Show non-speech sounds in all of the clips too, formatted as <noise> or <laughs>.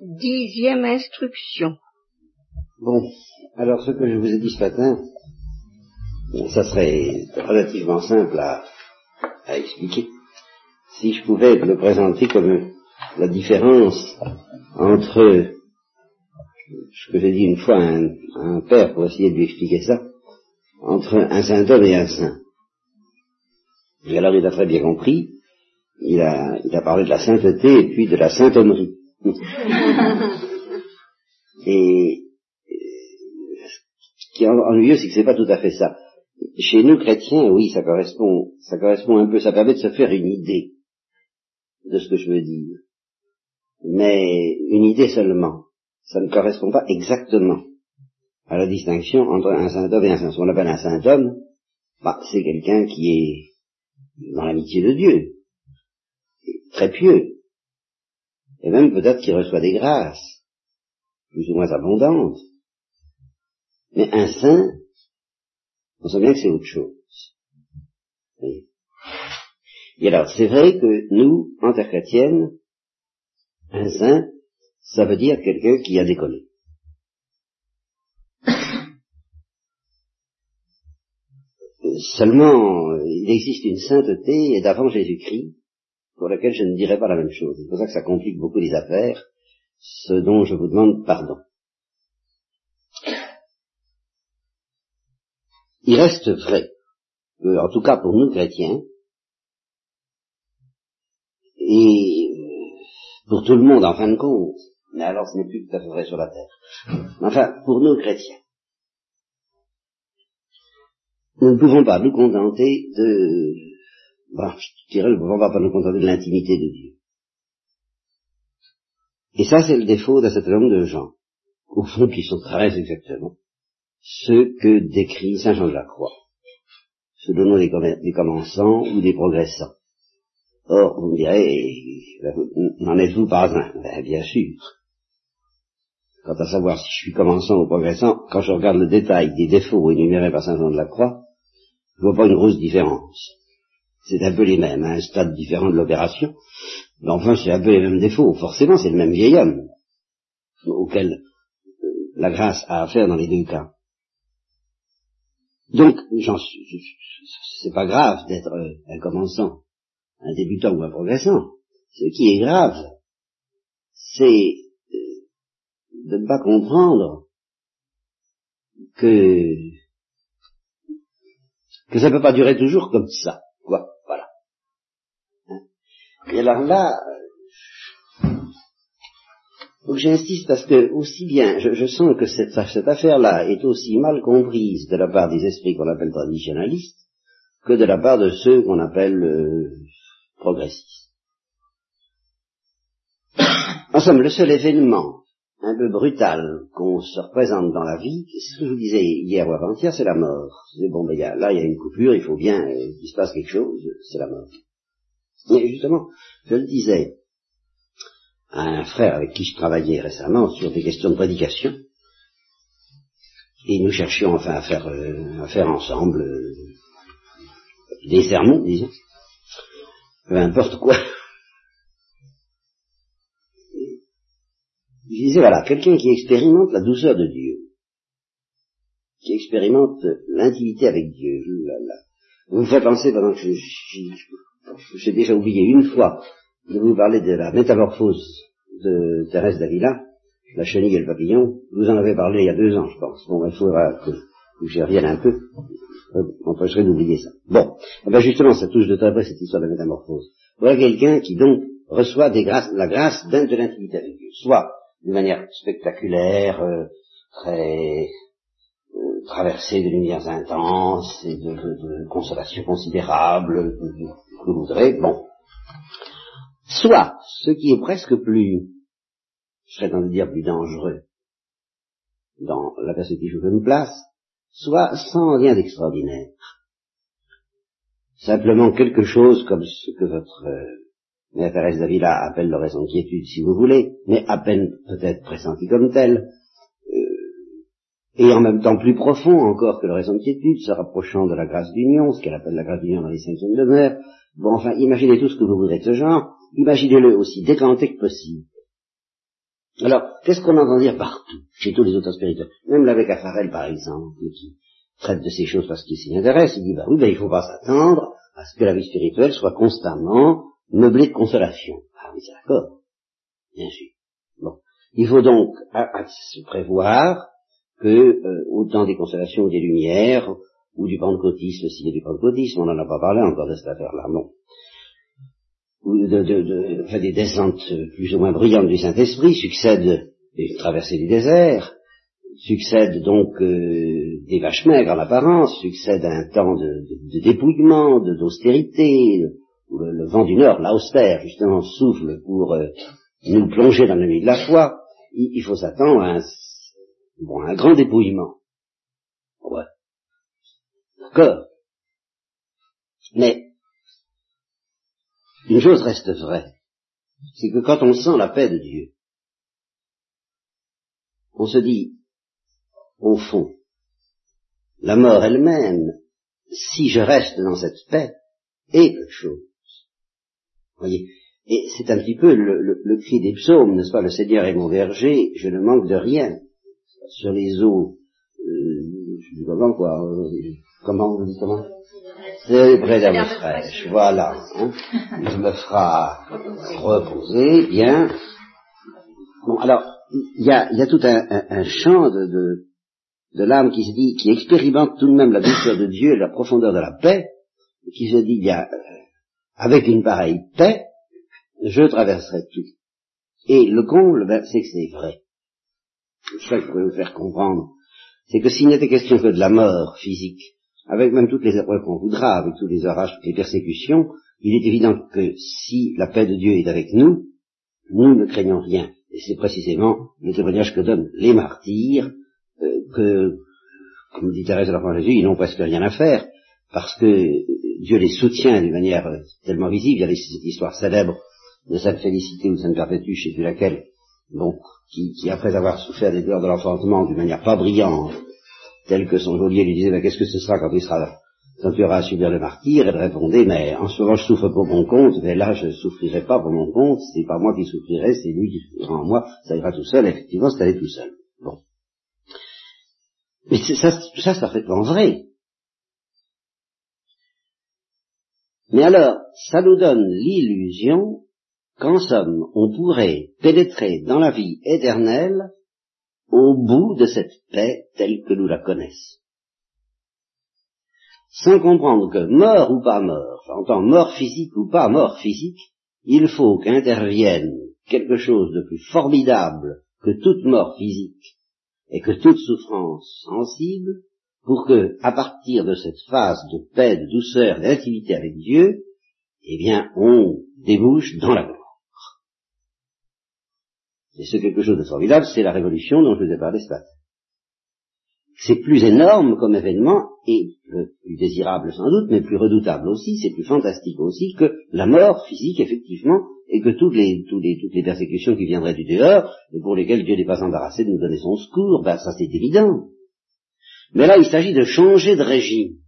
Dixième instruction. Bon, alors ce que je vous ai dit ce matin, ça serait relativement simple à, à expliquer. Si je pouvais le présenter comme la différence entre ce que j'ai dit une fois à un, père pour essayer de lui expliquer ça, entre un saint homme et un saint. Et alors il a très bien compris, il a, il a parlé de la sainteté et puis de la saintonnerie. Et ce qui est ennuyeux, c'est que c'est pas tout à fait ça. Chez nous chrétiens, oui, ça correspond, ça correspond un peu, ça permet de se faire une idée de ce que je veux dire. Mais une idée seulement. Ça ne correspond pas exactement à la distinction entre un saint homme et un saint. Ce qu'on appelle un saint homme, bah, c'est quelqu'un qui est dans l'amitié de Dieu, très pieux, et même peut-être qui reçoit des grâces, plus ou moins abondantes. Mais un saint, on sait bien que c'est autre chose. Et alors, c'est vrai que nous, en terre chrétienne, un saint, ça veut dire quelqu'un qui a décollé. <coughs> Seulement, il existe une sainteté d'avant Jésus-Christ pour laquelle je ne dirai pas la même chose. C'est pour ça que ça complique beaucoup les affaires, ce dont je vous demande pardon. Il reste vrai, en tout cas pour nous chrétiens, et pour tout le monde en fin de compte, mais alors ce n'est plus tout à fait vrai sur la terre. Enfin, pour nous chrétiens, nous ne pouvons pas nous contenter de, bon, je dirais, nous ne pas nous contenter de l'intimité de Dieu. Et ça, c'est le défaut d'un certain nombre de gens, au fond, qui sont très exactement ceux que décrit Saint Jean de la Croix, se donnant des, des commençants ou des progressants. Or, vous me direz, n'en êtes-vous pas un? Ben, Bien sûr. Quant à savoir si je suis commençant ou progressant, quand je regarde le détail des défauts énumérés par Saint Jean de la Croix, je vois pas une grosse différence. C'est un peu les mêmes, à un stade différent de l'opération, mais enfin c'est un peu les mêmes défauts. Forcément, c'est le même vieil homme auquel euh, la grâce a affaire dans les deux cas. Donc, c'est pas grave d'être euh, un commençant, un débutant ou un progressant. Ce qui est grave, c'est de ne pas comprendre que que ça ne peut pas durer toujours comme ça. Hein. Et alors là, donc j'insiste parce que aussi bien, je, sens que cette, cette affaire-là est aussi mal comprise de la part des esprits qu'on appelle traditionnalistes que de la part de ceux qu'on appelle euh, progressistes. En somme, le seul événement un peu brutal qu'on se représente dans la vie, ce que je vous disais hier ou avant-hier, c'est la mort. Bon, ben, là, il y a une coupure, il faut bien euh, qu'il se passe quelque chose, c'est la mort. Et justement, je le disais à un frère avec qui je travaillais récemment sur des questions de prédication, et nous cherchions enfin à faire, euh, à faire ensemble euh, des sermons, disons, peu importe quoi. Je disais, voilà, quelqu'un qui expérimente la douceur de Dieu, qui expérimente l'intimité avec Dieu, vous me faites penser, pendant que j'ai déjà oublié une fois de vous parler de la métamorphose de Thérèse d'Avila, la chenille et le papillon, vous en avez parlé il y a deux ans, je pense. Bon, il faudra que, j'y revienne un peu, m'empêcherait d'oublier ça. Bon, eh ben justement, ça touche de très près cette histoire de métamorphose. Voilà quelqu'un qui donc reçoit des grâces, la grâce d'un de l'intimité avec Dieu, soit d'une manière spectaculaire, euh, très traversée de lumières intenses et de, de, consolation considérable, que vous voudrez, bon. Soit, ce qui est presque plus, je serais tenté de dire plus dangereux, dans la perspective que je me place, soit sans rien d'extraordinaire. Simplement quelque chose comme ce que votre euh, Thérèse d'Avila appelle le raison quiétude si vous voulez, mais à peine peut-être pressenti comme tel, et en même temps plus profond encore que le raison de quiétude, se rapprochant de la grâce d'union, ce qu'elle appelle la grâce d'union dans les cinquièmes demeures. Bon, enfin, imaginez tout ce que vous voudrez de ce genre, imaginez-le aussi décanté que possible. Alors, qu'est-ce qu'on entend dire partout, chez tous les auteurs spirituels? Même l'avec Affarel, par exemple, qui traite de ces choses parce qu'il s'y intéresse, il dit, bah oui, ben, il ne faut pas s'attendre à ce que la vie spirituelle soit constamment meublée de consolation. Ah oui, c'est d'accord, bien sûr. Bon. Il faut donc se prévoir que, euh, autant des consolations ou des lumières, ou du pentecôtisme, s'il y a du pentecôtisme, on n'en a pas parlé encore de cette affaire-là, non. De, de, de des descentes plus ou moins brillantes du Saint-Esprit succèdent des traversées du désert, succèdent donc euh, des vaches maigres en apparence, succède un temps de, de dépouillement, d'austérité, où le, vent du Nord, l'austère, justement, souffle pour euh, nous plonger dans la nuit de la foi, il, il faut s'attendre à un, bon, un grand dépouillement. Ouais. D'accord. Mais, une chose reste vraie, c'est que quand on sent la paix de Dieu, on se dit, au fond, la mort elle-même, si je reste dans cette paix, est quelque chose. Voyez, et c'est un petit peu le, cri des psaumes, n'est-ce pas? Le Seigneur est mon berger, je ne manque de rien. Sur les eaux, euh, je dis comment quoi euh, Comment on dit comment C'est près d'âme fraîche, voilà. Hein. Il me fera reposer, bien. Bon, alors, il y a, y a, tout un, un, chant de, l'âme qui se dit, qui expérimente tout de même la douceur de Dieu et la profondeur de la paix, qui se dit, bien, euh, avec une pareille paix, je traverserai tout. Et le comble, ben, c'est que c'est vrai. Ça que je pourrais vous faire comprendre. C'est que s'il n'était question que de la mort physique, avec même toutes les épreuves qu'on voudra, avec tous les orages, toutes les persécutions, il est évident que si la paix de Dieu est avec nous, nous ne craignons rien. Et c'est précisément le témoignage que donnent les martyrs, euh, que, comme dit Thérèse de l'Enfant Jésus, ils n'ont presque rien à faire, parce que Dieu les soutient d'une manière euh, tellement visible. Il y a cette histoire célèbre de Sainte Félicité ou Sainte Perpétue, chez laquelle, donc, qui, après avoir souffert des douleurs de l'enfantement d'une manière pas brillante, telle que son geôlier lui disait, mais qu'est-ce que ce sera quand il sera quand tu auras à subir le martyr, elle répondait, mais en ce moment je souffre pour mon compte, mais là je ne souffrirai pas pour mon compte, c'est pas moi qui souffrirai, c'est lui qui souffrira en moi, ça ira tout seul, effectivement c'est allé tout seul. Bon. Mais ça, tout ça c'est parfaitement vrai. Mais alors, ça nous donne l'illusion qu'en somme, on pourrait pénétrer dans la vie éternelle au bout de cette paix telle que nous la connaissons. Sans comprendre que mort ou pas mort, en tant mort physique ou pas mort physique, il faut qu'intervienne quelque chose de plus formidable que toute mort physique et que toute souffrance sensible pour que, à partir de cette phase de paix, de douceur, d'intimité avec Dieu, eh bien, on débouche dans la gloire. Et ce quelque chose de formidable, c'est la révolution dont je vous ai parlé ce matin. C'est plus énorme comme événement, et plus désirable sans doute, mais plus redoutable aussi, c'est plus fantastique aussi que la mort physique, effectivement, et que toutes les, toutes les, toutes les persécutions qui viendraient du dehors, et pour lesquelles Dieu n'est pas embarrassé de nous donner son secours, ben ça c'est évident. Mais là, il s'agit de changer de régime.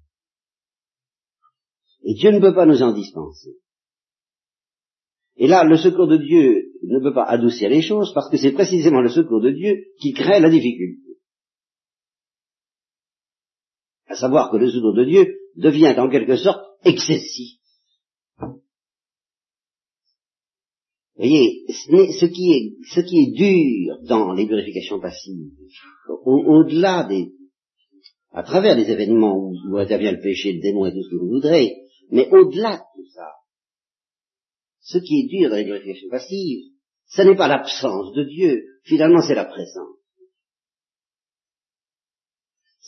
Et Dieu ne peut pas nous en dispenser. Et là, le secours de Dieu ne peut pas adoucir les choses parce que c'est précisément le secours de Dieu qui crée la difficulté. À savoir que le secours de Dieu devient en quelque sorte excessif. Vous voyez, ce qui est, dur dans les purifications passives, au-delà des, à travers les événements où, où intervient le péché, le démon et tout ce que vous voudrez, mais au-delà de tout ça, ce qui est dur dans les glorifications passives, ce n'est pas l'absence de Dieu, finalement c'est la présence.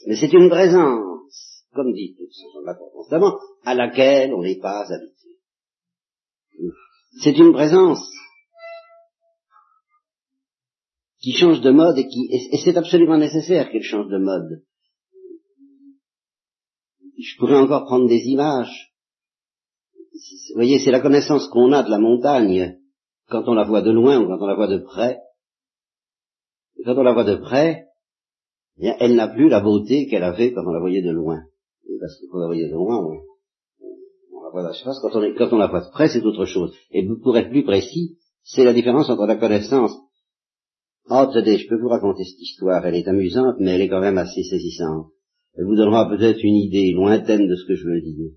Mais c'est une présence, comme dit Saint constamment, à laquelle on n'est pas habitué. C'est une présence qui change de mode et qui, et c'est absolument nécessaire qu'elle change de mode je pourrais encore prendre des images. Vous voyez, c'est la connaissance qu'on a de la montagne quand on la voit de loin ou quand on la voit de près. quand on la voit de près, eh elle n'a plus la beauté qu'elle avait quand on la voyait de loin. parce que quand on la voyait de loin, on, la voit à la surface. Quand on, quand on la voit de près, c'est autre chose. Et pour être plus précis, c'est la différence entre la connaissance Oh, attendez, je peux vous raconter cette histoire, elle est amusante, mais elle est quand même assez saisissante. Elle vous donnera peut-être une idée lointaine de ce que je veux dire.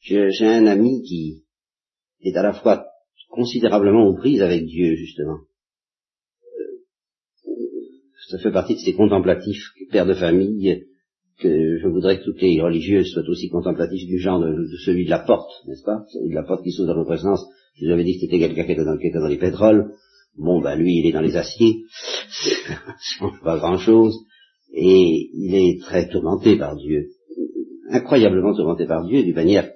J'ai un ami qui est à la fois considérablement aux prises avec Dieu, justement. Euh, ça fait partie de ces contemplatifs, pères de famille, que je voudrais que toutes les religieuses soient aussi contemplatifs du genre de, celui de la porte, n'est-ce pas? Celui de la porte qui saute dans notre sens. Je vous avais dit que c'était quelqu'un qui était dans, dans les pétroles. Bon, ben lui, il est dans les aciers. <laughs> ça change pas grand-chose. Et il est très tourmenté par Dieu. Incroyablement tourmenté par Dieu, d'une manière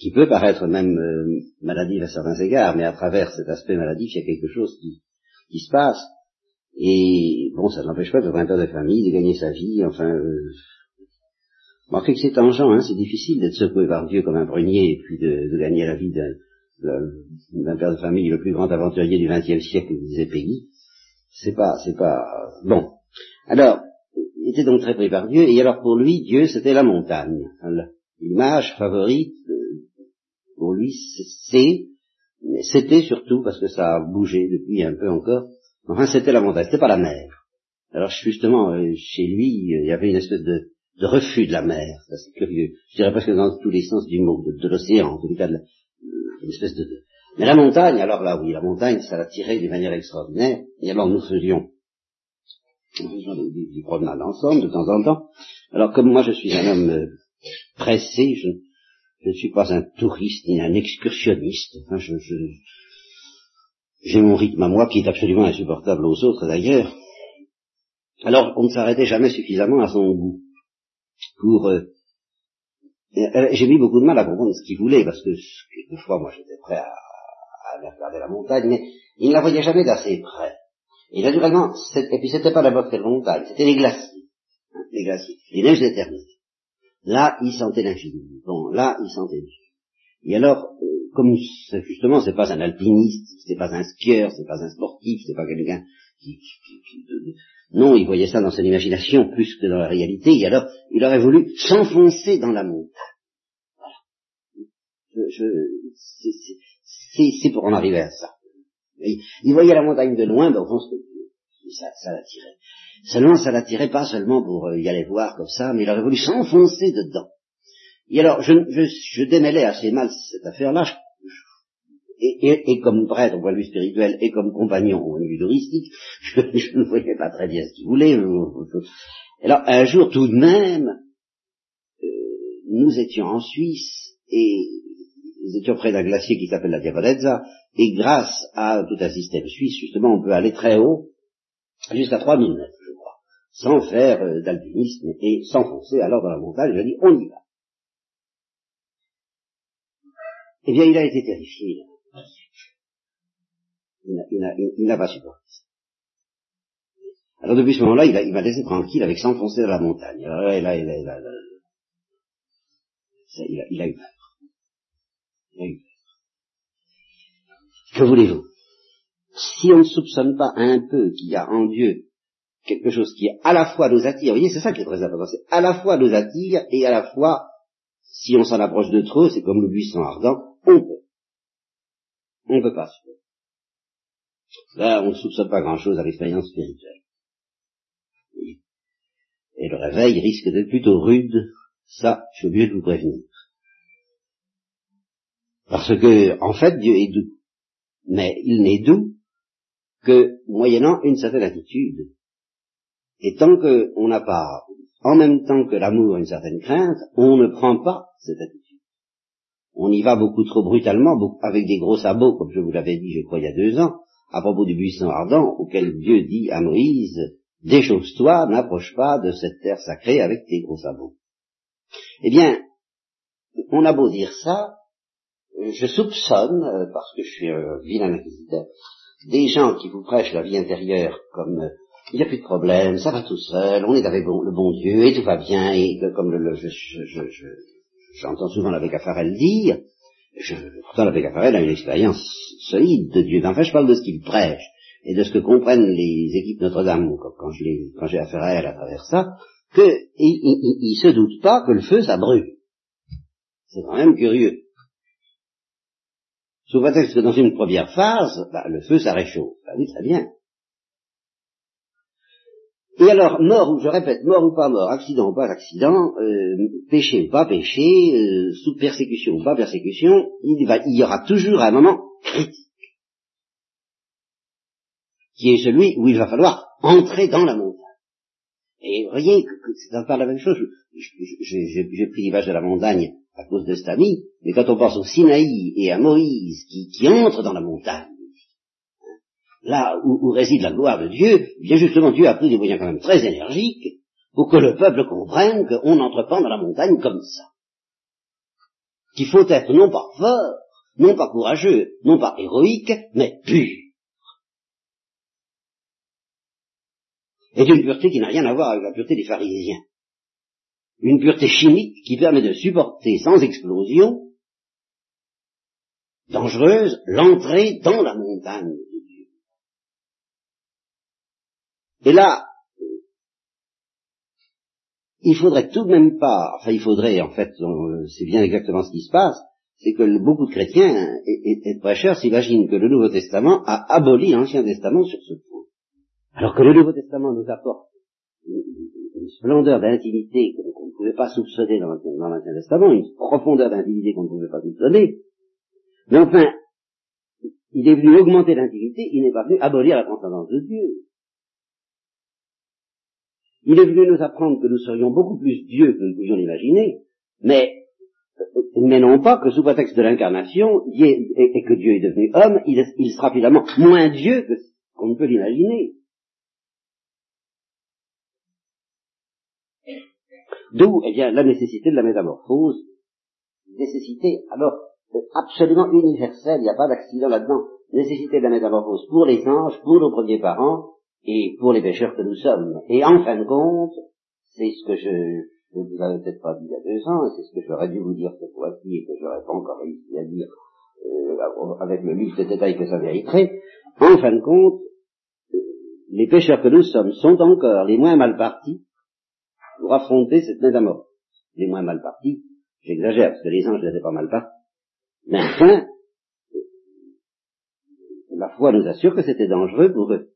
qui peut paraître même euh, maladive à certains égards, mais à travers cet aspect maladif, il y a quelque chose qui, qui se passe. Et bon, ça n'empêche pas d'être un père de famille, de gagner sa vie, enfin... Euh, Remarquez que c'est tangent, hein, c'est difficile d'être secoué par Dieu comme un prunier et puis de, de gagner la vie d'un père de famille, le plus grand aventurier du XXe siècle, disait Peggy. C'est pas, c'est pas... Bon. Alors, il était donc très pris par Dieu, et alors pour lui, Dieu, c'était la montagne. L'image favorite, lui, c'était surtout, parce que ça a bougé depuis un peu encore, enfin c'était la montagne, c'était pas la mer. Alors justement, euh, chez lui, il y avait une espèce de, refus de la mer, c'est curieux. Je dirais presque dans tous les sens du mot, de, l'océan, en tout cas, une espèce de, Mais la montagne, alors là, oui, la montagne, ça l'attirait d'une manière extraordinaire. Et alors nous faisions, des, promenades ensemble de temps en temps. Alors comme moi je suis un homme euh, pressé, je, je ne suis pas un touriste ni un excursionniste. je, j'ai mon rythme à moi qui est absolument insupportable aux autres d'ailleurs. Alors on ne s'arrêtait jamais suffisamment à son goût pour euh, euh, j'ai mis beaucoup de mal à comprendre ce qu'il voulait, parce que quelquefois, moi, j'étais prêt à, aller regarder la montagne, mais il ne la voyait jamais d'assez près. Et naturellement, et puis c'était pas n'importe quelle montagne, c'était les glaciers, hein, les glaciers, les neiges éternelles. Là, il sentait l'infini. Bon, là, il sentait Dieu. Et alors, euh, comme justement, c'est pas un alpiniste, c'est pas un skieur, c'est pas un sportif, c'est pas quelqu'un qui, non, il voyait ça dans son imagination plus que dans la réalité, et alors il aurait voulu s'enfoncer dans la montagne. Voilà. c'est pour en arriver à ça. Il, voyait la montagne de loin, ben au fond, ça, ça l'attirait. Seulement, ça l'attirait pas seulement pour euh, y aller voir comme ça, mais il aurait voulu s'enfoncer dedans. Et alors, je, je, je démêlais assez mal cette affaire-là, et, comme prêtre au point de vue spirituel et comme compagnon au point de vue touristique, <laughs> je, ne voyais pas très bien ce qu'il voulait. Alors, un jour, tout de même, euh, nous étions en Suisse, et nous étions près d'un glacier qui s'appelle la Diabolezza, et grâce à tout un système suisse, justement, on peut aller très haut, jusqu'à 3000 mètres sans faire euh, d'alpinisme et s'enfoncer alors dans la montagne. Je dit, on y va. Eh bien, il a été terrifié. Il n'a pas supporté ça. Alors depuis ce moment-là, il m'a laissé tranquille avec s'enfoncer dans la montagne. Alors là, il a, il a, il a eu peur. Il a eu peur. Que voulez-vous? Si on ne soupçonne pas un peu qu'il y a en Dieu quelque chose qui à la fois nous attire, vous voyez, c'est ça qui est très important, c'est à la fois nous attire et à la fois, si on s'en approche de trop, c'est comme le buisson ardent, on peut. On ne peut pas. Là, on ne soupçonne pas grand-chose à l'expérience spirituelle. Et le réveil risque d'être plutôt rude, ça, je veux mieux de vous prévenir. Parce que, en fait, Dieu est doux. Mais il n'est doux que moyennant une certaine attitude. Et tant qu'on n'a pas, en même temps que l'amour, une certaine crainte, on ne prend pas cette attitude. On y va beaucoup trop brutalement, avec des gros sabots, comme je vous l'avais dit, je crois, il y a deux ans, à propos du buisson ardent, auquel Dieu dit à Moïse, déchausse-toi, n'approche pas de cette terre sacrée avec tes gros sabots. Eh bien, on a beau dire ça, je soupçonne, parce que je suis un vilain inquisiteur, des gens qui vous prêchent la vie intérieure comme il n'y a plus de problème, ça va tout seul, on est avec le bon Dieu, et tout va bien, et comme le, j'entends souvent l'abbé Caffarel dire, je, pourtant l'abbé Caffarel a une expérience solide de Dieu, enfin je parle de ce qu'il prêche, et de ce que comprennent les équipes Notre-Dame, quand, j'ai affaire à elle à travers ça, qu'il il, se doute pas que le feu, ça brûle. C'est quand même curieux. Sous prétexte que dans une première phase, bah, le feu, ça réchauffe. Bah oui, très bien. Et alors, mort ou, je répète, mort ou pas mort, accident ou pas accident, euh, péché ou pas péché, euh, sous persécution ou pas persécution, il, y aura toujours un moment critique, qui est celui où il va falloir entrer dans la montagne. Et vous voyez c'est pas la même chose. J'ai pris l'image de la montagne à cause de cet ami, mais quand on pense au Sinaï et à Moïse qui, qui entre dans la montagne, là où, réside la gloire de Dieu, bien justement Dieu a pris des moyens quand même très énergiques pour que le peuple comprenne qu'on n'entre pas dans la montagne comme ça. Qu'il faut être non pas fort, non pas courageux, non pas héroïque, mais pur. Et d'une pureté qui n'a rien à voir avec la pureté des pharisiens. Une pureté chimique qui permet de supporter sans explosion dangereuse l'entrée dans la montagne Et là, il faudrait tout de même pas, enfin il faudrait en fait, c'est bien exactement ce qui se passe, c'est que beaucoup de chrétiens et, et de prêcheurs s'imaginent que le Nouveau Testament a aboli l'Ancien Testament sur ce point. Alors que le Nouveau Testament nous apporte une, splendeur d'intimité qu'on ne pouvait pas soupçonner dans l'Ancien Testament, une profondeur d'intimité qu'on ne pouvait pas soupçonner, mais enfin, il est venu augmenter l'intimité, il n'est pas venu abolir la transcendance de Dieu. Il est venu nous apprendre que nous serions beaucoup plus Dieu que nous pouvions l'imaginer, mais, mais non pas que sous prétexte de l'incarnation, et, que Dieu est devenu homme, il, sera finalement moins Dieu qu'on ne peut l'imaginer. D'où, eh bien, la nécessité de la métamorphose, nécessité, alors, absolument universelle, il n'y a pas d'accident là-dedans, nécessité de la métamorphose pour les anges, pour nos premiers parents, et pour les pécheurs que nous sommes. Et en fin de compte, c'est ce que je ne vous avais peut-être pas dit il y a deux ans, et c'est ce que j'aurais dû vous dire cette fois-ci, et que j'aurais pas encore réussi à dire euh, avec le livre de détail que ça mériterait. En fin de compte, euh, les pécheurs que nous sommes sont encore les moins mal partis pour affronter cette métamorphose. Les moins mal partis, j'exagère, parce que les anges n'étaient pas mal partis. Mais enfin, la foi nous assure que c'était dangereux pour eux.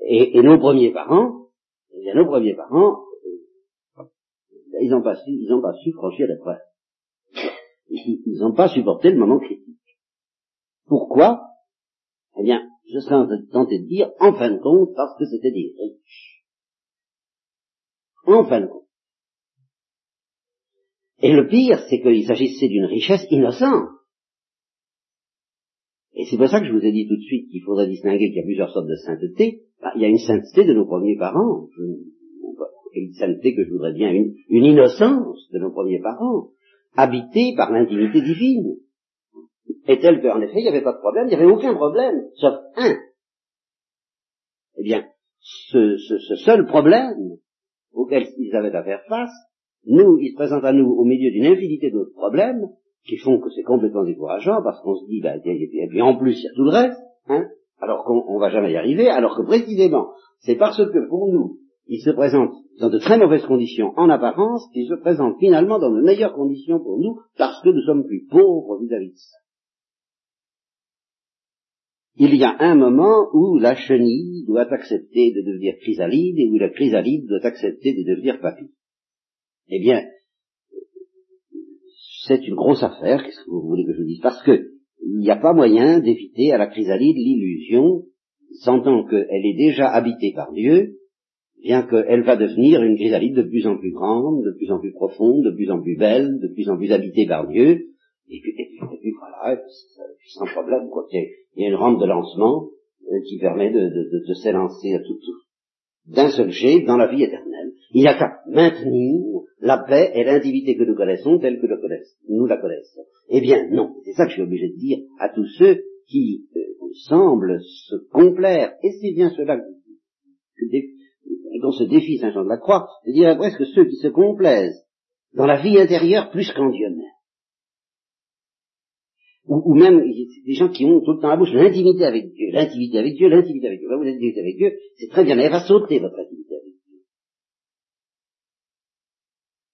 Et, nos premiers parents, eh bien, nos premiers parents, euh, ils n'ont pas su, ils n'ont pas su franchir l'épreuve. Ils n'ont pas supporté le moment critique. Pourquoi? Eh bien, je serais tenté de dire, en fin de compte, parce que c'était des riches. En fin de compte. Et le pire, c'est qu'il s'agissait d'une richesse innocente. Et c'est pour ça que je vous ai dit tout de suite qu'il faudrait distinguer qu'il y a plusieurs sortes de sainteté. Bah, il y a une sainteté de nos premiers parents. une sainteté que je voudrais bien, une, innocence de nos premiers parents, habitée par l'intimité divine. Et telle qu'en effet, il n'y avait pas de problème, il n'y avait aucun problème, sauf un. Eh bien, ce, ce seul problème auquel ils avaient à faire face, nous, il se présente à nous au milieu d'une infinité d'autres problèmes, qui font que c'est complètement décourageant, parce qu'on se dit, ben, et en plus, il y a tout le reste, hein, alors qu'on ne va jamais y arriver, alors que précisément, c'est parce que pour nous, il se présente dans de très mauvaises conditions en apparence, qu'il se présente finalement dans de meilleures conditions pour nous, parce que nous sommes plus pauvres vis-à-vis de ça. Il y a un moment où la chenille doit accepter de devenir chrysalide et où la chrysalide doit accepter de devenir papy. Eh bien, c'est une grosse affaire, qu'est-ce que vous voulez que je vous dise? Parce que il n'y a pas moyen d'éviter à la chrysalide l'illusion, sentant qu'elle est déjà habitée par Dieu, bien qu'elle va devenir une chrysalide de plus en plus grande, de plus en plus profonde, de plus en plus belle, de plus en plus habitée par Dieu, voilà, sans problème, quoi. Il y a une rampe de lancement euh, qui permet de, de, de, s'élancer à tout, tout d'un seul jet dans la vie éternelle. Il n'y a qu'à maintenir la paix et l'intimité que nous connaissons telle que nous la connaissons. Eh bien, non. C'est ça que je suis obligé de dire à tous ceux qui euh, semblent se complaire, et c'est bien cela dont se défie Saint Jean de la Croix, de dire presque ceux qui se complaisent dans la vie intérieure plus qu'en Dieu même? Ou, même des gens qui ont tout le temps la bouche l'intimité avec Dieu, l'intimité avec Dieu, l'intimité avec Dieu. Vous l'intimité avec Dieu, c'est très bien, mais elle va sauter votre intimité avec Dieu.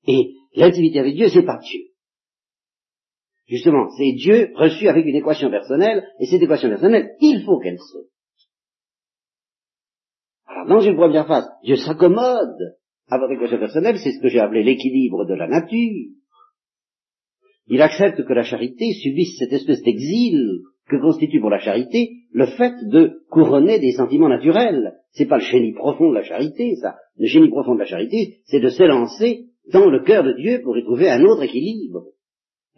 Et l'intimité avec Dieu, c'est pas Dieu. Justement, c'est Dieu reçu avec une équation personnelle, et cette équation personnelle, il faut qu'elle saute. Alors, dans une première phase, Dieu s'accommode à votre équation personnelle, c'est ce que j'ai appelé l'équilibre de la nature. Il accepte que la charité subisse cette espèce d'exil que constitue pour la charité le fait de couronner des sentiments naturels. C'est pas le génie profond de la charité, ça. Le génie profond de la charité, c'est de s'élancer dans le cœur de Dieu pour y trouver un autre équilibre.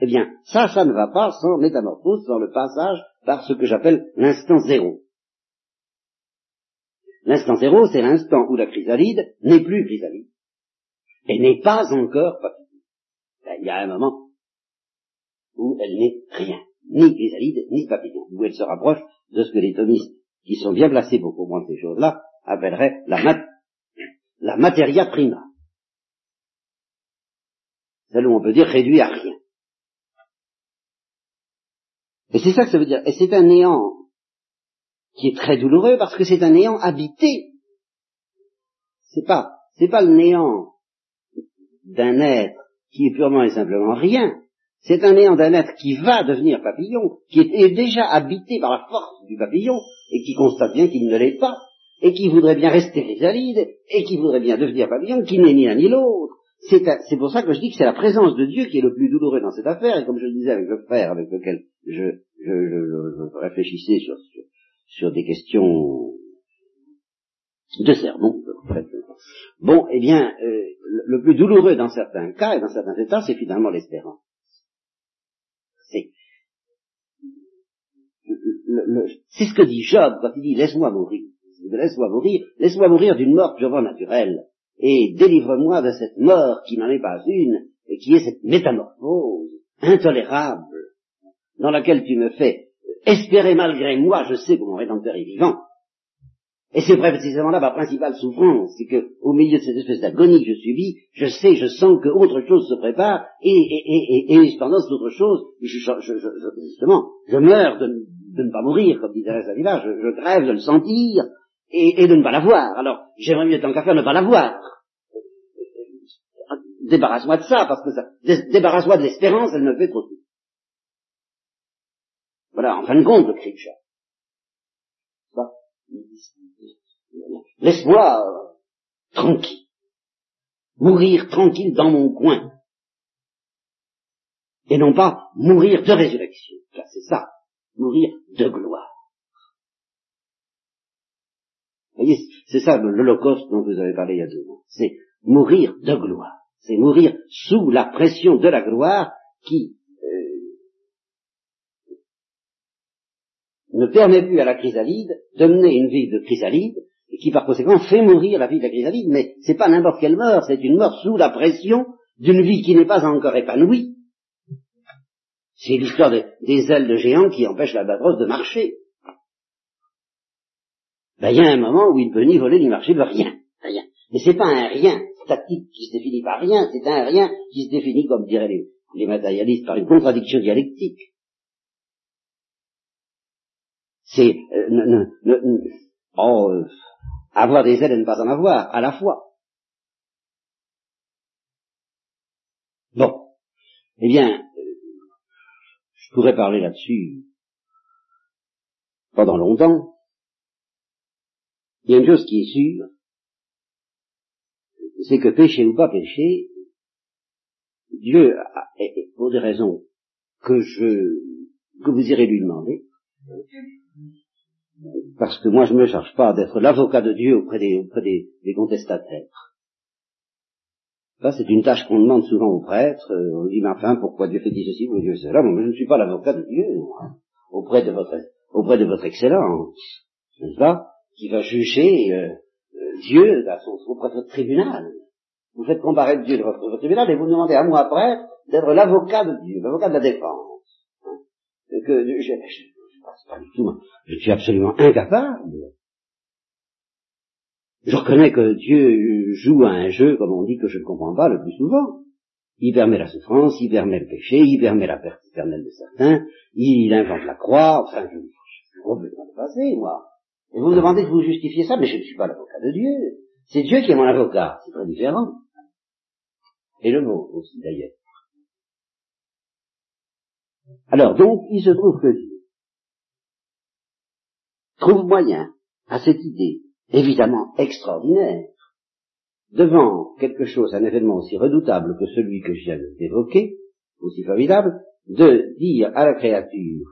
Eh bien, ça, ça ne va pas sans métamorphose, sans le passage par ce que j'appelle l'instant zéro. L'instant zéro, c'est l'instant où la chrysalide n'est plus chrysalide et n'est pas encore papillon. Ben, il y a un moment où elle n'est rien, ni chrysalide, ni papillon, où elle se rapproche de ce que les thomistes, qui sont bien placés pour comprendre ces choses-là, appelleraient la, mat la materia prima. Celle où on peut dire réduit à rien. Et c'est ça que ça veut dire. Et c'est un néant qui est très douloureux parce que c'est un néant habité. C'est pas, c'est pas le néant d'un être qui est purement et simplement rien. C'est un néant d'un être qui va devenir papillon, qui est déjà habité par la force du papillon et qui constate bien qu'il ne l'est pas et qui voudrait bien rester chrysalide et qui voudrait bien devenir papillon, qui n'est ni l'un ni l'autre. C'est pour ça que je dis que c'est la présence de Dieu qui est le plus douloureux dans cette affaire, et comme je le disais avec le frère avec lequel je, je, je, je réfléchissais sur, sur, des questions de sermon. Bon, eh bien, euh, le plus douloureux dans certains cas et dans certains états, c'est finalement l'espérance. C'est ce que dit Job quand il dit laisse-moi mourir. Laisse-moi mourir, laisse-moi mourir d'une mort purement naturelle, et délivre-moi de cette mort qui n'en est pas une, et qui est cette métamorphose intolérable, dans laquelle tu me fais espérer malgré moi, je sais que mon rédempteur est vivant. Et c'est précisément là ma principale souffrance, c'est que au milieu de cette espèce d'agonie que je subis, je sais, je sens que autre chose se prépare, et, et, et, et, cette autre chose, je, je, je, justement, je meurs de, de, ne pas mourir, comme Thérèse Avila, je, je crève de le sentir, et, et de ne pas la voir. Alors, j'aimerais mieux tant qu'à faire ne pas la voir. Débarrasse-moi de ça, parce que ça, débarrasse-moi de l'espérance, elle me fait trop voilà, en fin de compte, le cri de Laisse-moi euh, tranquille, mourir tranquille dans mon coin, et non pas mourir de résurrection, car c'est ça, mourir de gloire. Vous voyez, c'est ça l'Holocauste dont vous avez parlé il y a deux ans. C'est mourir de gloire. C'est mourir sous la pression de la gloire qui ne permet plus à la chrysalide de mener une vie de chrysalide, qui par conséquent fait mourir la vie de la chrysalide, mais c'est pas n'importe quelle mort, c'est une mort sous la pression d'une vie qui n'est pas encore épanouie. C'est l'histoire des ailes de géant qui empêchent l'albatros de marcher. Ben, il y a un moment où il peut ni voler ni marcher de rien. Rien. Mais c'est pas un rien statique qui se définit par rien, c'est un rien qui se définit, comme diraient les matérialistes, par une contradiction dialectique. C'est euh, oh, euh, avoir des ailes et ne pas en avoir, à la fois. Bon. Eh bien, euh, je pourrais parler là-dessus pendant longtemps. Il y a une chose qui est sûre, c'est que péché ou pas péché, Dieu, a, pour des raisons que je, que vous irez lui demander, parce que moi je ne me charge pas d'être l'avocat de Dieu auprès des, auprès des, des contestataires. Ça, c'est une tâche qu'on demande souvent aux prêtres. Euh, on dit, mais enfin, pourquoi Dieu fait-il ceci, pourquoi Dieu fait cela? Moi, je ne suis pas l'avocat de Dieu, auprès de votre, auprès de votre excellence, n'est-ce pas Qui va juger euh, euh, Dieu à son, auprès de votre tribunal. Vous faites comparaître Dieu devant votre, tribunal et vous demandez à moi, prêtre, d'être l'avocat de Dieu, l'avocat de la défense. Hein. Pas du tout, je suis absolument incapable. Je reconnais que Dieu joue à un jeu, comme on dit, que je ne comprends pas le plus souvent. Il permet la souffrance, il permet le péché, il permet la perte éternelle de certains, il invente la croix, enfin, je, suis complètement dépassé, moi. Et vous me demandez de vous justifier ça, mais je ne suis pas l'avocat de Dieu. C'est Dieu qui est mon avocat, c'est très différent. Et le mot aussi, d'ailleurs. Alors donc, il se trouve que trouve moyen à cette idée évidemment extraordinaire, devant quelque chose, un événement aussi redoutable que celui que je viens d'évoquer, aussi formidable, de dire à la créature,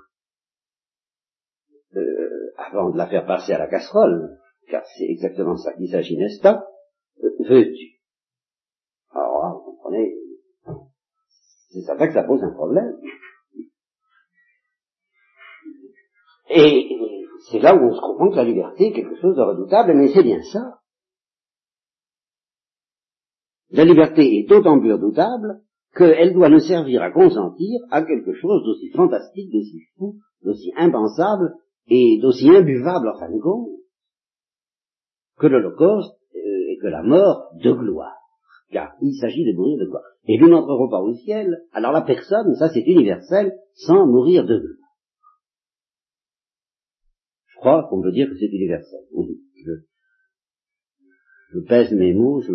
euh, avant de la faire passer à la casserole, car c'est exactement ça qu'il s'agit, n'est-ce pas, euh, veux-tu? Alors là, vous comprenez, c'est certain que ça pose un problème. Et c'est là où on se comprend que la liberté est quelque chose de redoutable, mais c'est bien ça. La liberté est d'autant plus redoutable qu'elle doit nous servir à consentir à quelque chose d'aussi fantastique, d'aussi fou, d'aussi impensable et d'aussi imbuvable en fin de compte que l'Holocauste euh, et que la mort de gloire. Car il s'agit de mourir de gloire. Et nous n'entrerons pas au ciel, alors la personne, ça c'est universel, sans mourir de gloire. Crois qu'on peut dire que c'est universel. Je, je pèse mes mots, je,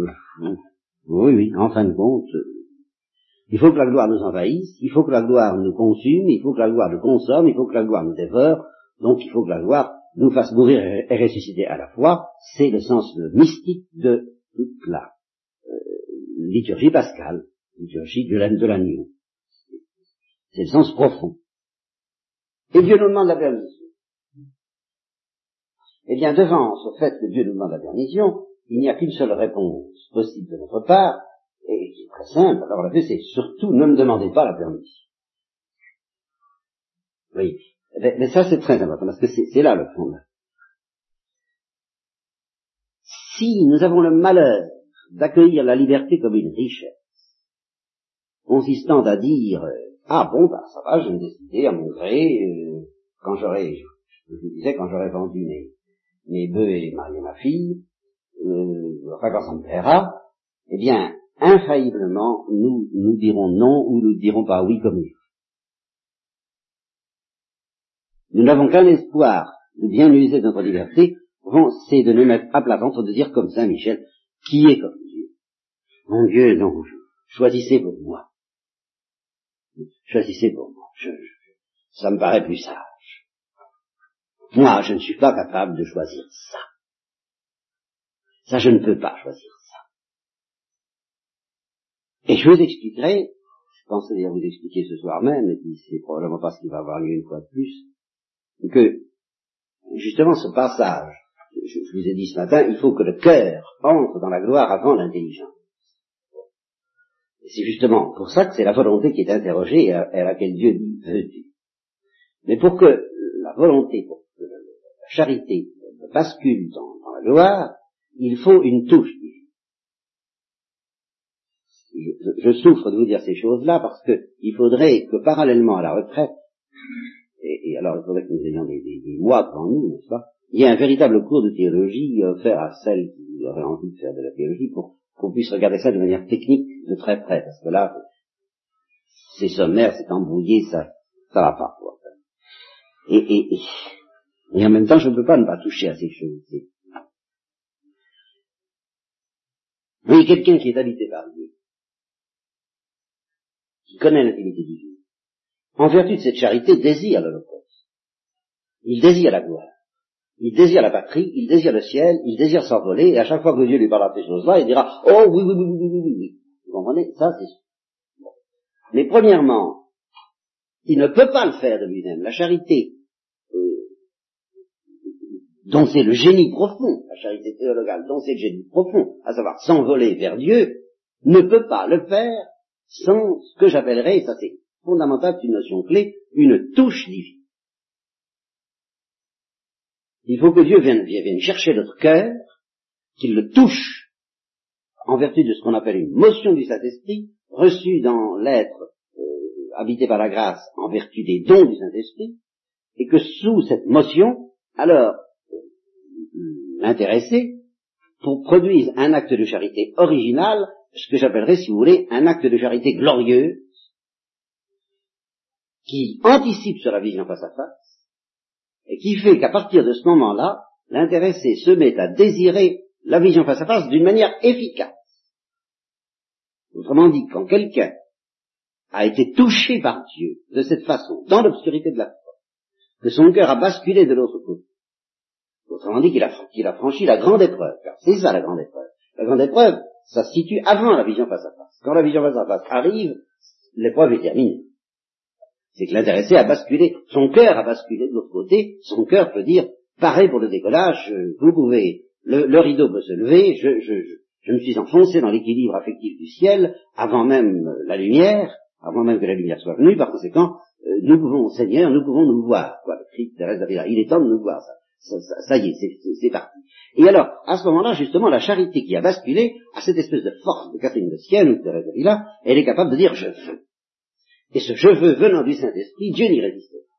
oui, oui, en fin de compte, il faut que la gloire nous envahisse, il faut que la gloire nous consume, il faut que la gloire nous consomme, il faut que la gloire nous dévore, donc il faut que la gloire nous fasse mourir et ressusciter à la fois. C'est le sens mystique de toute la euh, liturgie pascale, liturgie de l'agneau. C'est le sens profond. Et Dieu nous demande la permission. Eh bien, devant ce fait que Dieu nous demande la permission, il n'y a qu'une seule réponse possible de notre part, et qui est très simple. Alors la c'est surtout ne me demandez pas la permission. Oui, mais, ça c'est très important, parce que c'est là le fond. Si nous avons le malheur d'accueillir la liberté comme une richesse, consistant à dire ah bon bah ça va, je vais décider à mon gré euh, quand j'aurai, je vous disais quand j'aurai vendu mes, mes bœufs et marié ma fille, euh, enfin quand ça me plaira, eh bien infailliblement, nous, nous dirons non ou nous dirons pas oui comme lui. Nous n'avons qu'un espoir de bien user de notre liberté, c'est de nous mettre à plat ventre, de dire comme Saint Michel, qui est comme Dieu. Mon Dieu, non, choisissez pour moi. Choisissez pour moi. ça me paraît plus sage. Moi, je ne suis pas capable de choisir ça. Ça, je ne peux pas choisir. Et je vous expliquerai, je pensais d'ailleurs vous expliquer ce soir même, et puis c'est probablement pas ce qui va avoir lieu une fois de plus, que justement ce passage, je, vous ai dit ce matin, il faut que le cœur entre dans la gloire avant l'intelligence. C'est justement pour ça que c'est la volonté qui est interrogée et à, laquelle Dieu dit veux-tu? Mais pour que la volonté, pour charité bascule dans, la gloire, il faut une touche je, souffre de vous dire ces choses-là parce qu'il faudrait que parallèlement à la retraite, et, alors il faudrait que nous ayons des, mois devant nous, n'est-ce pas, il y ait un véritable cours de théologie offert à celles qui auraient envie de faire de la théologie pour qu'on puisse regarder ça de manière technique de très près, parce que là, c'est sommaire, c'est embrouillé, ça, ça va pas. Et, en même temps, je ne peux pas ne pas toucher à ces choses. Oui, quelqu'un qui est habité par Dieu, qui connaît l'intimité divine, en vertu de cette charité, désire l'Holocauste. Il désire la gloire. Il désire la patrie, il désire le ciel, il désire s'envoler, et à chaque fois que Dieu lui parlera de ces choses-là, il dira, oh oui, oui, oui, oui, oui, oui, oui. Vous comprenez? Ça, c'est bon. Mais premièrement, il ne peut pas le faire de lui-même. La charité, dont c'est le génie profond, la charité théologale, dont c'est le génie profond, à savoir s'envoler vers Dieu, ne peut pas le faire sans ce que j'appellerais, et ça c'est fondamental, c'est une notion clé, une touche divine. Il faut que Dieu vienne, vienne chercher notre cœur, qu'il le touche en vertu de ce qu'on appelle une motion du Saint-Esprit, reçue dans l'être euh, habité par la grâce en vertu des dons du Saint-Esprit, et que sous cette motion, alors l'intéressé pour produise un acte de charité original ce que j'appellerais, si vous voulez, un acte de charité glorieux qui anticipe sur la vision face à face et qui fait qu'à partir de ce moment-là, l'intéressé se met à désirer la vision face à face d'une manière efficace. Autrement dit, quand quelqu'un a été touché par Dieu de cette façon, dans l'obscurité de la foi, que son cœur a basculé de l'autre côté, Autrement dit, qu'il a, franchi la grande épreuve, car c'est ça la grande épreuve. La grande épreuve, ça se situe avant la vision face à face. Quand la vision face à face arrive, l'épreuve est terminée. C'est que l'intéressé a basculé, son cœur a basculé de l'autre côté, son cœur peut dire, pareil pour le décollage, vous pouvez, le, rideau peut se lever, je, je, je, me suis enfoncé dans l'équilibre affectif du ciel avant même la lumière, avant même que la lumière soit venue, par conséquent, euh, nous pouvons, Seigneur, nous pouvons nous voir, quoi, le Christ il est temps de nous voir, ça. Ça, y est, c'est parti. Et alors, à ce moment-là, justement, la charité qui a basculé à cette espèce de force de Catherine de Sienne ou de Thérèse d'Avila, elle est capable de dire je veux. Et ce je veux venant du Saint-Esprit, Dieu n'y résiste pas.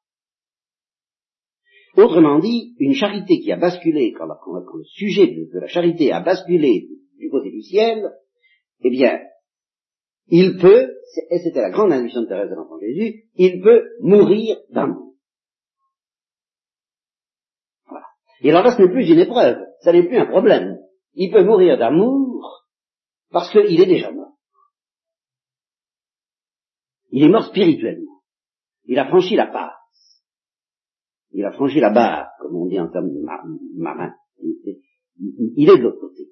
Autrement dit, une charité qui a basculé, quand, le sujet de, la charité a basculé du côté du ciel, eh bien, il peut, et c'était la grande induction de Thérèse de l'Enfant Jésus, il peut mourir d'amour. Voilà. Et alors là, ce n'est plus une épreuve, ça n'est plus un problème. Il peut mourir d'amour parce qu'il est déjà mort. Il est mort spirituellement. Il a franchi la passe. Il a franchi la barre, comme on dit en termes de marin. Il est de l'autre côté.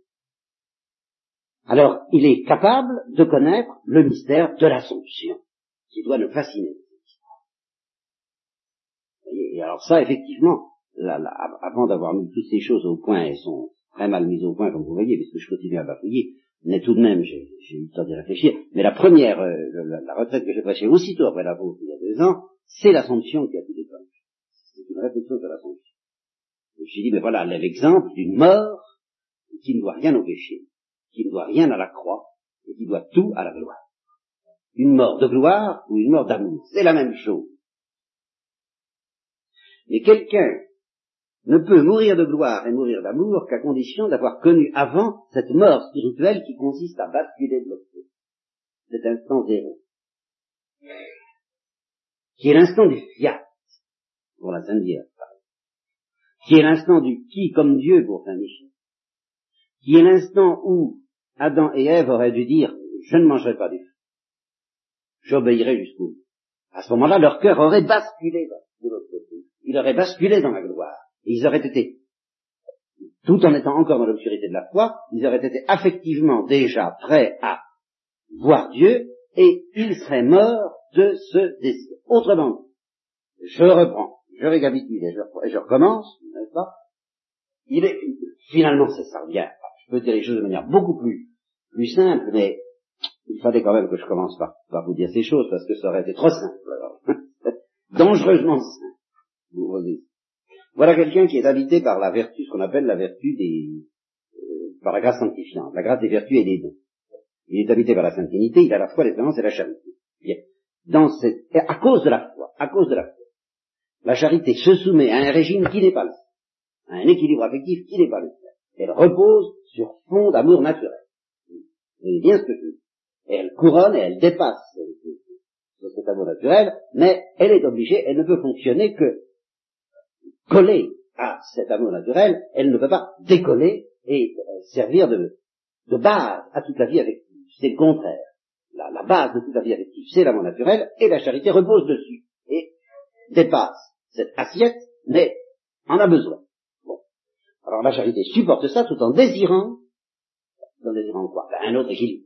Alors, il est capable de connaître le mystère de l'Assomption, qui doit le fasciner. Et alors ça, effectivement, avant d'avoir mis toutes ces choses au point, elles sont très mal mises au point, comme vous voyez, puisque je continue à bafouiller, mais tout de même, j'ai eu le temps d'y réfléchir. Mais la première, euh, la, retraite que j'ai prêchée aussitôt après la vôtre, il y a deux ans, c'est l'Assomption qui a tout déclenché. C'est une réflexion sur l'Assomption. Suis dit, mais voilà, l'exemple d'une mort qui ne doit rien au péché, qui ne doit rien à la croix, et qui doit tout à la gloire. Une mort de gloire ou une mort d'amour, c'est la même chose. Mais quelqu'un ne peut mourir de gloire et mourir d'amour qu'à condition d'avoir connu avant cette mort spirituelle qui consiste à basculer de l'autre côté. Cet instant zéro. Qui est l'instant du fiat, pour la Sainte Vierge, qui est l'instant du qui comme Dieu pour Saint Michel, qui est l'instant où Adam et Ève auraient dû dire je ne mangerai pas du feu, j'obéirai jusqu'au bout. À ce moment-là, leur cœur aurait basculé de l'autre côté. Il aurait basculé dans la gloire ils auraient été, tout en étant encore dans l'obscurité de la foi, ils auraient été affectivement déjà prêts à voir Dieu et ils seraient morts de ce désir. Autrement je reprends, je récapitule et je, recommence, pas? Il est, finalement, ça, ça revient. Je peux dire les choses de manière beaucoup plus, plus simple, mais il fallait quand même que je commence par, vous dire ces choses parce que ça aurait été trop simple. <laughs> Dangereusement simple. Vous voyez. Voilà quelqu'un qui est habité par la vertu, ce qu'on appelle la vertu des, euh, par la grâce sanctifiante. La grâce des vertus et des dons. Il est habité par la Sainte Trinité, il a la foi, l'espérance et la charité. Bien. Dans cette, à cause de la foi, à cause de la foi, la charité se soumet à un régime qui n'est pas le à un équilibre affectif qui n'est pas le Elle repose sur fond d'amour naturel. Vous bien ce que je dis. elle couronne et elle dépasse cet amour naturel, mais elle est obligée, elle ne peut fonctionner que coller à cet amour naturel, elle ne peut pas décoller et euh, servir de, base à toute la vie affective. C'est le contraire. La, base de toute la vie affective, c'est l'amour naturel, et la charité repose dessus, et dépasse cette assiette, mais en a besoin. Bon. Alors la charité supporte ça tout en désirant, tout en désirant quoi? Ben, Un autre équilibre.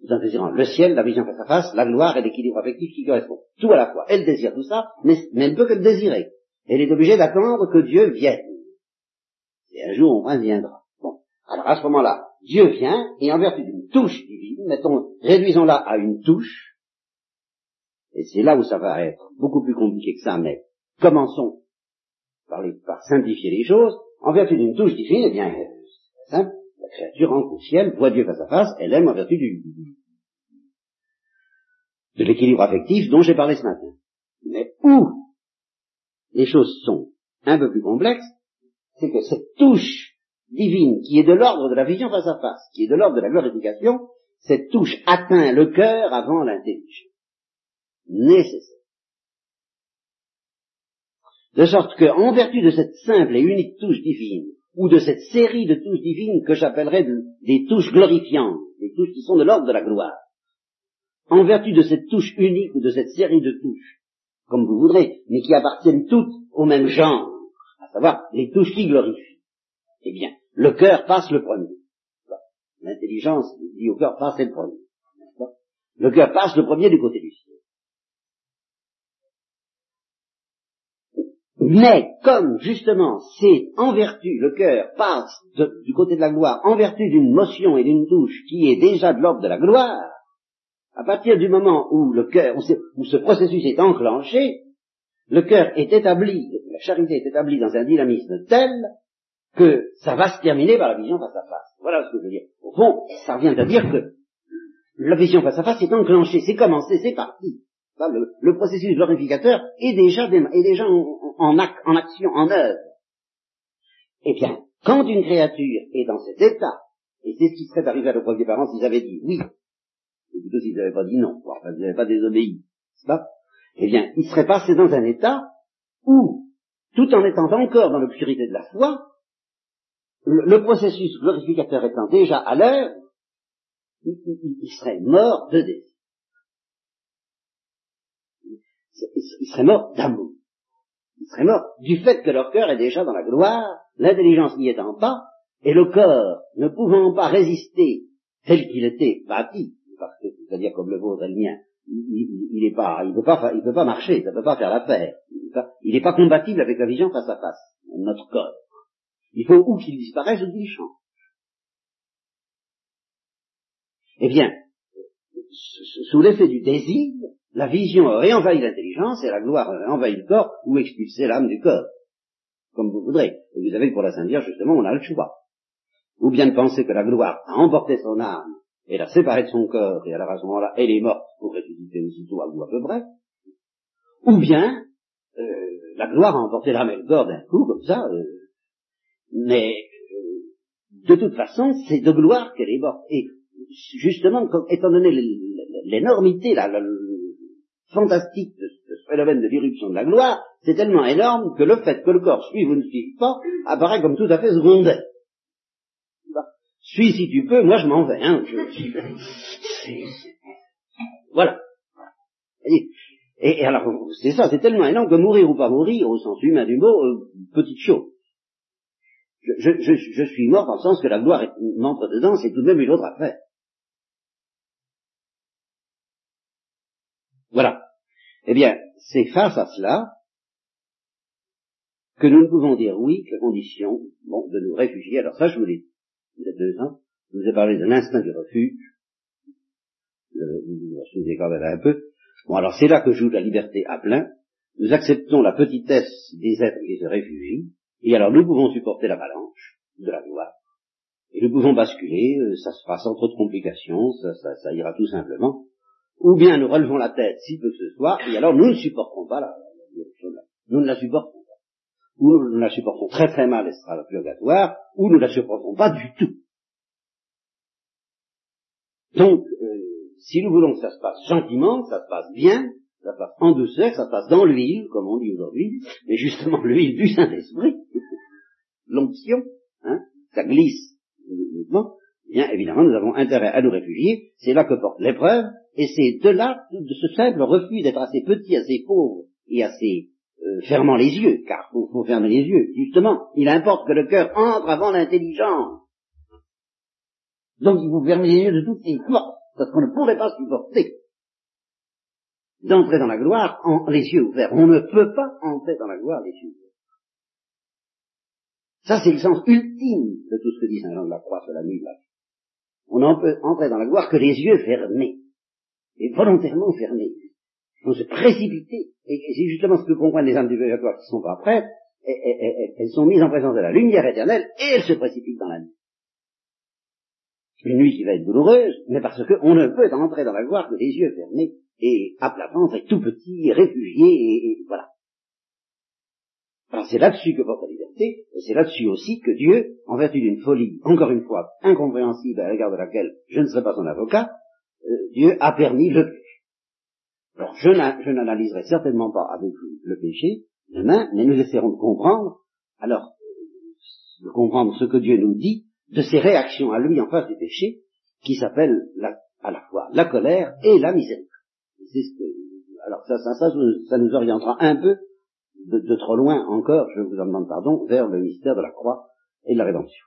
Tout en désirant le ciel, la vision face à face, la gloire et l'équilibre affectif qui correspond. Tout à la fois. Elle désire tout ça, mais, mais elle ne peut que le désirer. Elle est obligée d'attendre que Dieu vienne. Et un jour, moins, viendra. Bon. Alors, à ce moment-là, Dieu vient, et en vertu d'une touche divine, mettons, réduisons-la à une touche, et c'est là où ça va être beaucoup plus compliqué que ça, mais commençons par, par simplifier les choses, en vertu d'une touche divine, eh bien, c'est simple, la créature rentre au ciel, voit Dieu face à face, elle aime en vertu du, de l'équilibre affectif dont j'ai parlé ce matin. Mais où les choses sont un peu plus complexes, c'est que cette touche divine qui est de l'ordre de la vision face à face, qui est de l'ordre de la glorification, cette touche atteint le cœur avant l'intelligence. Nécessaire. De sorte que, en vertu de cette simple et unique touche divine, ou de cette série de touches divines que j'appellerais des touches glorifiantes, des touches qui sont de l'ordre de la gloire, en vertu de cette touche unique ou de cette série de touches, comme vous voudrez, mais qui appartiennent toutes au même genre, à savoir les touches qui glorifient. Eh bien, le cœur passe le premier. L'intelligence dit au cœur, passe le premier. Le cœur passe le premier du côté du ciel. Mais comme justement c'est en vertu, le cœur passe du côté de la gloire en vertu d'une motion et d'une touche qui est déjà de l'ordre de la gloire, à partir du moment où le cœur, où, ce processus est enclenché, le cœur est établi, la charité est établie dans un dynamisme tel que ça va se terminer par la vision face à face. Voilà ce que je veux dire. Au fond, ça revient à dire que la vision face à face est enclenchée, c'est commencé, c'est parti. Le, processus glorificateur est déjà, est déjà en, action, en œuvre. Eh bien, quand une créature est dans cet état, et c'est ce qui serait arrivé à nos premiers parents s'ils avaient dit oui, ou plutôt s'ils n'avaient pas dit non, enfin s'ils n'avaient pas désobéi, pas Eh bien, il serait passé dans un état où, tout en étant encore dans l'obscurité de la foi, le, processus glorificateur étant déjà à l'œuvre, il, serait mort de désir. Il serait mort d'amour. Il serait mort du fait que leur cœur est déjà dans la gloire, l'intelligence n'y étant pas, et le corps ne pouvant pas résister tel qu'il était bâti, c'est-à-dire comme le vôtre et le mien, il, est pas, il peut pas, il peut pas marcher, ça peut pas faire l'affaire. Il n'est pas compatible avec la vision face à face, notre corps. Il faut ou qu'il disparaisse ou qu'il change. Eh bien, sous l'effet du désir, la vision aurait envahi l'intelligence et la gloire aurait envahi le corps ou expulsé l'âme du corps. Comme vous voudrez. Et vous savez que pour la Sainte Vierge, justement, on a le choix. Ou bien de penser que la gloire a emporté son âme et l'a séparée de son corps, et alors à ce moment-là, elle est morte pour ressusciter aussitôt à vous à peu près. Ou bien, euh, la gloire a emporté l'âme et le corps d'un coup, comme ça, euh, mais euh, de toute façon, c'est de gloire qu'elle est morte. Et justement, étant donné l'énormité, la, fantastique de, ce phénomène de l'irruption de la gloire, c'est tellement énorme que le fait que le corps suive ou ne suive pas apparaît comme tout à fait secondaire. Suis si tu peux, moi je m'en vais. Hein, <laughs> voilà. Et, alors, c'est ça, c'est tellement énorme que mourir ou pas mourir, au sens humain du mot, euh, petite chose. Je, je, je, suis mort dans le sens que la gloire m'entre dedans, c'est tout de même une autre affaire. Voilà. Eh bien, c'est face à cela que nous ne pouvons dire oui que la condition bon, de nous réfugier. Alors ça, je vous l'ai dit. Vous êtes deux ans. Je vous ai parlé de l'instinct du refuge. Vous avez quand même un peu. Bon, alors c'est là que joue la liberté à plein. Nous acceptons la petitesse des êtres qui se réfugient. Et alors nous pouvons supporter la balance de la gloire. Et nous pouvons basculer, euh, ça se fera sans trop de complications, ça, ça, ça ira tout simplement. Ou bien nous relevons la tête, si peu que ce soit, et alors nous ne supporterons pas la, la, Nous ne la supportons. Ou nous la supportons très très mal, elle sera la purgatoire, ou nous la supportons pas du tout. Donc, euh, si nous voulons que ça se passe gentiment, ça se passe bien, ça passe en douceur, ça passe dans l'huile, comme on dit aujourd'hui, mais justement <laughs> l'huile du Saint-Esprit, <laughs> l'onction, hein, ça glisse mouvement, eh bien évidemment nous avons intérêt à nous réfugier, c'est là que porte l'épreuve, et c'est de là, de ce simple refus d'être assez petit, assez pauvre et assez euh, fermant les yeux, car il faut, fermer les yeux, justement, il importe que le cœur entre avant l'intelligence. Donc il faut fermer les yeux de toutes les forces, parce qu'on ne pourrait pas supporter d'entrer dans la gloire en les yeux ouverts. On ne peut pas entrer dans la gloire les yeux ouverts. Ça, c'est le sens ultime de tout ce que dit Saint Jean de la Croix sur la nuit. Là. On en peut entrer dans la gloire que les yeux fermés, et volontairement fermés. On se précipiter, et, c'est justement ce que comprennent les âmes du purgatoire qui sont pas prêtes, elles sont mises en présence de la lumière éternelle, et elles se précipitent dans la nuit. Une nuit qui va être douloureuse, mais parce qu'on ne peut entrer dans la gloire que les yeux fermés et à plat ventre tout petit, réfugié, et, voilà. Alors c'est là-dessus que porte la liberté, et c'est là-dessus aussi que Dieu, en vertu d'une folie, encore une fois, incompréhensible à l'égard de laquelle je ne serai pas son avocat, euh, Dieu a permis le. Alors je n'analyserai certainement pas avec vous le péché. Demain, mais nous essaierons de comprendre, alors, euh, de comprendre ce que Dieu nous dit de ses réactions à lui en face du péché, qui s'appelle à la fois la colère et la misère. Alors ça, ça, ça, ça, nous orientera un peu de, trop loin encore, je vous en demande pardon, vers le mystère de la croix et de la rédemption.